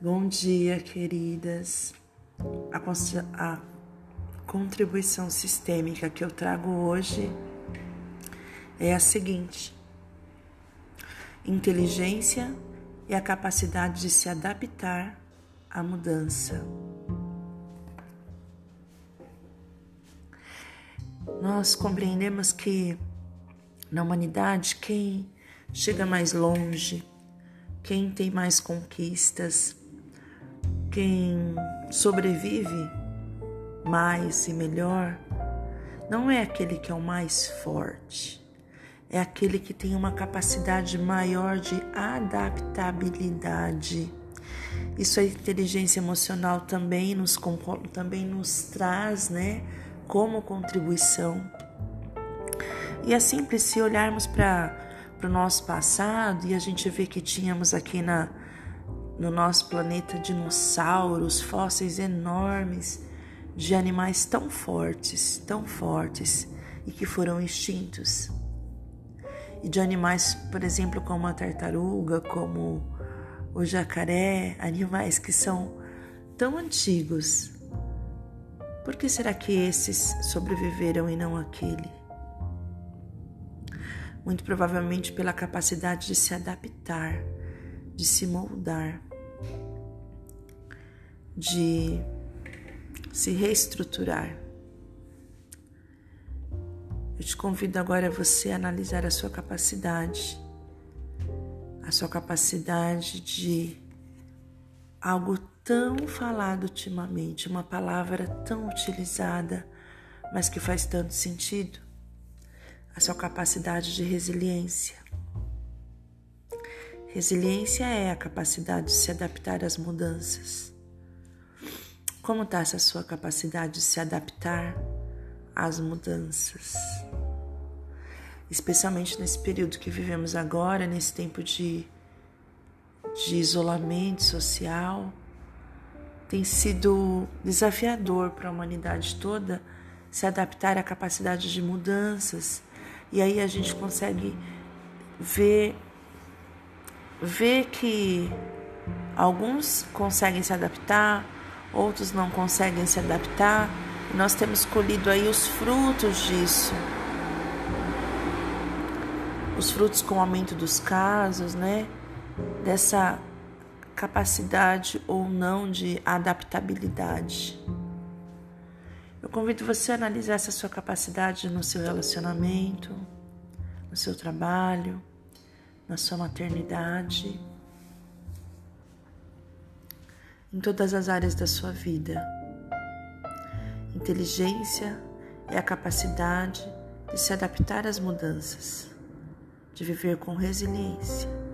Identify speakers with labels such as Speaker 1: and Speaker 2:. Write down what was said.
Speaker 1: Bom dia, queridas. A, a, contribuição sistêmica que eu trago hoje é a seguinte: inteligência e a capacidade de se adaptar à mudança. Nós compreendemos que na humanidade quem chega mais longe, quem tem mais conquistas, quem sobrevive mais e melhor não é aquele que é o mais forte, é aquele que tem uma capacidade maior de adaptabilidade. Isso a inteligência emocional também nos, também nos traz, né, como contribuição. E é simples se olharmos para o nosso passado e a gente vê que tínhamos aqui na, no nosso planeta dinossauros, fósseis enormes de animais tão fortes, tão fortes e que foram extintos. E de animais, por exemplo, como a tartaruga, como o jacaré, animais que são tão antigos. Por que será que esses sobreviveram e não aquele? Muito provavelmente pela capacidade de se adaptar, de se moldar de se reestruturar. Eu te convido agora a você analisar a sua capacidade, a sua capacidade de algo tão falado ultimamente, uma palavra tão utilizada, mas que faz tanto sentido, a sua capacidade de resiliência. Resiliência é a capacidade de se adaptar às mudanças como está essa sua capacidade de se adaptar às mudanças? Especialmente nesse período que vivemos agora, nesse tempo de, de isolamento social, tem sido desafiador para a humanidade toda se adaptar à capacidade de mudanças. E aí a gente consegue ver ver que alguns conseguem se adaptar, outros não conseguem se adaptar. Nós temos colhido aí os frutos disso. Os frutos com o aumento dos casos, né? Dessa capacidade ou não de adaptabilidade. Eu convido você a analisar essa sua capacidade no seu relacionamento, no seu trabalho, na sua maternidade em todas as áreas da sua vida. Inteligência é a capacidade de se adaptar às mudanças, de viver com resiliência